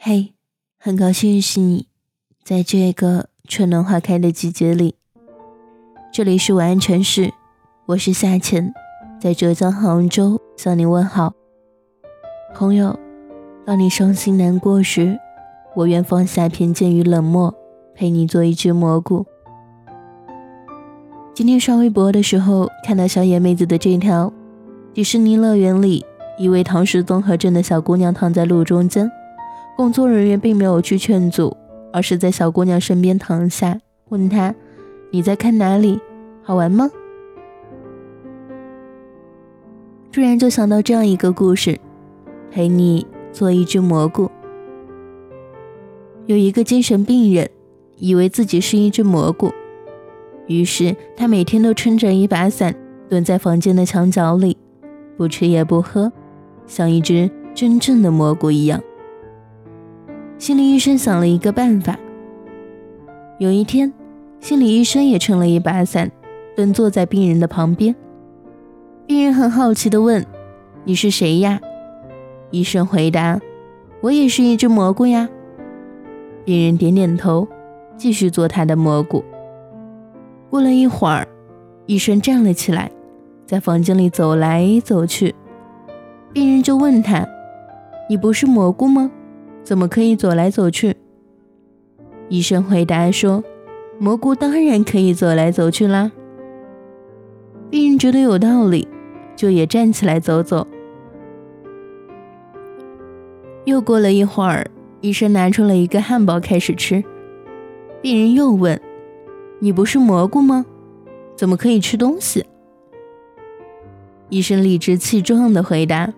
嘿，很高兴认识你，在这个春暖花开的季节里，这里是晚安城市，我是夏浅，在浙江杭州向你问好。朋友，当你伤心难过时，我愿放下偏见与冷漠，陪你做一只蘑菇。今天刷微博的时候，看到小野妹子的这条：迪士尼乐园里，一位唐氏综合症的小姑娘躺在路中间。工作人员并没有去劝阻，而是在小姑娘身边躺下，问她：“你在看哪里？好玩吗？”突然就想到这样一个故事：陪你做一只蘑菇。有一个精神病人，以为自己是一只蘑菇，于是他每天都撑着一把伞，蹲在房间的墙角里，不吃也不喝，像一只真正的蘑菇一样。心理医生想了一个办法。有一天，心理医生也撑了一把伞，蹲坐在病人的旁边。病人很好奇地问：“你是谁呀？”医生回答：“我也是一只蘑菇呀。”病人点点头，继续做他的蘑菇。过了一会儿，医生站了起来，在房间里走来走去。病人就问他：“你不是蘑菇吗？”怎么可以走来走去？医生回答说：“蘑菇当然可以走来走去啦。”病人觉得有道理，就也站起来走走。又过了一会儿，医生拿出了一个汉堡开始吃。病人又问：“你不是蘑菇吗？怎么可以吃东西？”医生理直气壮地回答：“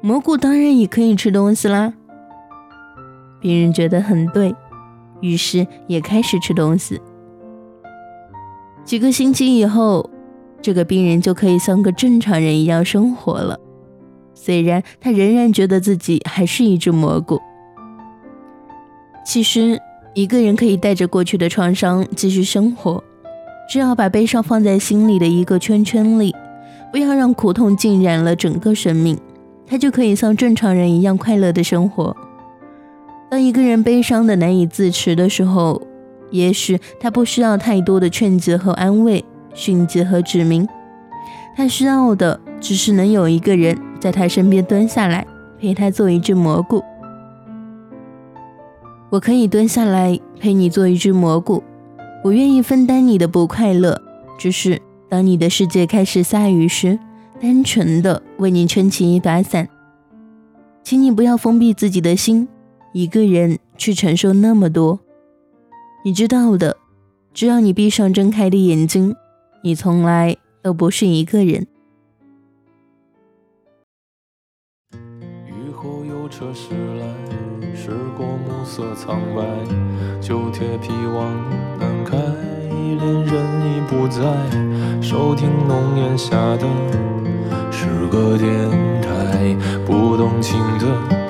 蘑菇当然也可以吃东西啦。”病人觉得很对，于是也开始吃东西。几个星期以后，这个病人就可以像个正常人一样生活了。虽然他仍然觉得自己还是一只蘑菇。其实，一个人可以带着过去的创伤继续生活，只要把悲伤放在心里的一个圈圈里，不要让苦痛浸染了整个生命，他就可以像正常人一样快乐的生活。当一个人悲伤的难以自持的时候，也许他不需要太多的劝解和安慰、训诫和指明，他需要的只是能有一个人在他身边蹲下来，陪他做一只蘑菇。我可以蹲下来陪你做一只蘑菇，我愿意分担你的不快乐，只是当你的世界开始下雨时，单纯的为你撑起一把伞，请你不要封闭自己的心。一个人去承受那么多，你知道的。只要你闭上睁开的眼睛，你从来都不是一个人。雨后有车驶来，驶过暮色苍白，旧铁皮往南开，恋人已不在，收听浓烟下的诗歌电台，不动情的。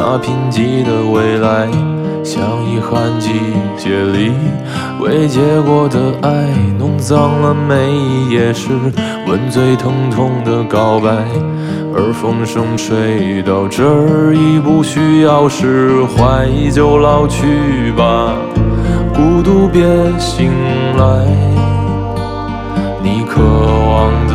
那贫瘠的未来，像遗憾季节里未结果的爱，弄脏了每一页是吻最疼痛的告白。而风声吹到这儿，已不需要释怀，就老去吧，孤独别醒来。你渴望的